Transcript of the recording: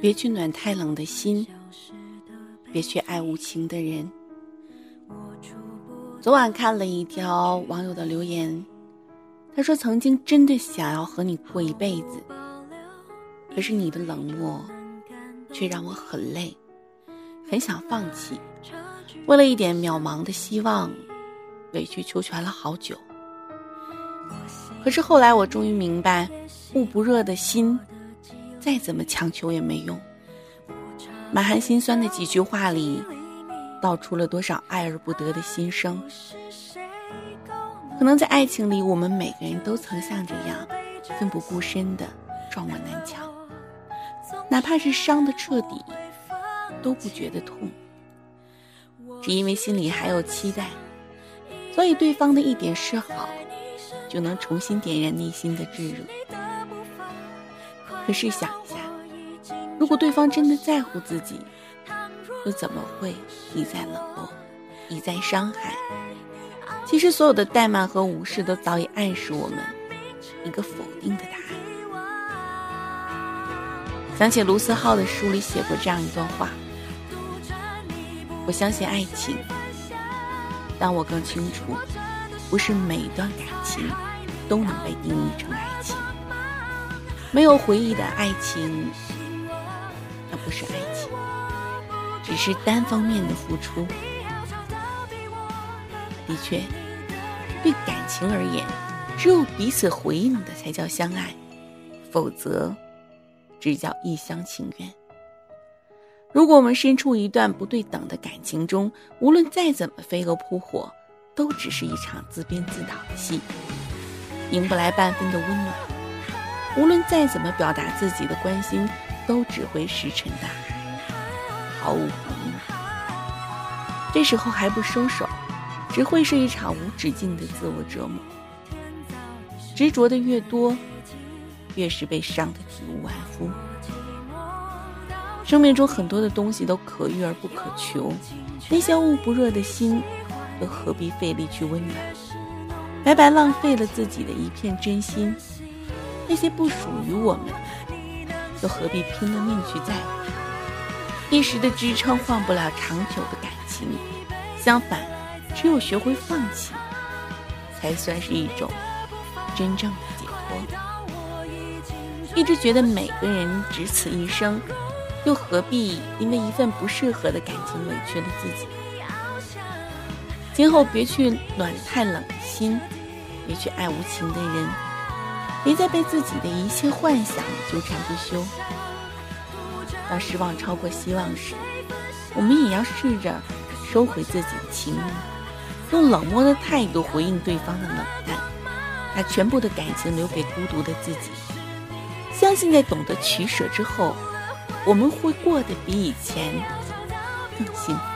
别去暖太冷的心，别去爱无情的人。昨晚看了一条网友的留言，他说：“曾经真的想要和你过一辈子，可是你的冷漠却让我很累，很想放弃。为了一点渺茫的希望，委曲求全了好久。可是后来我终于明白，捂不热的心。”再怎么强求也没用。满含心酸的几句话里，道出了多少爱而不得的心声。可能在爱情里，我们每个人都曾像这样，奋不顾身的撞过南墙，哪怕是伤的彻底，都不觉得痛。只因为心里还有期待，所以对方的一点示好，就能重新点燃内心的炙热。可是想一下，如果对方真的在乎自己，又怎么会一再冷落，一再伤害？其实所有的怠慢和无视，都早已暗示我们一个否定的答案。想起卢思浩的书里写过这样一段话：我相信爱情，但我更清楚，不是每一段感情都能被定义成爱情。没有回忆的爱情，那不是爱情，只是单方面的付出。的确，对感情而言，只有彼此回应的才叫相爱，否则只叫一厢情愿。如果我们身处一段不对等的感情中，无论再怎么飞蛾扑火，都只是一场自编自导的戏，赢不来半分的温暖。无论再怎么表达自己的关心，都只会石沉大海，毫无回应。这时候还不收手，只会是一场无止境的自我折磨。执着的越多，越是被伤得体无完肤。生命中很多的东西都可遇而不可求，那些捂不热的心，又何必费力去温暖？白白浪费了自己的一片真心。那些不属于我们，又何必拼了命去在乎？一时的支撑换不了长久的感情，相反，只有学会放弃，才算是一种真正的解脱。一直觉得每个人只此一生，又何必因为一份不适合的感情委屈了自己？今后别去暖太冷的心，别去爱无情的人。别再被自己的一切幻想纠缠不休。当失望超过希望时，我们也要试着收回自己的情谊，用冷漠的态度回应对方的冷淡，把全部的感情留给孤独的自己。相信在懂得取舍之后，我们会过得比以前更幸福。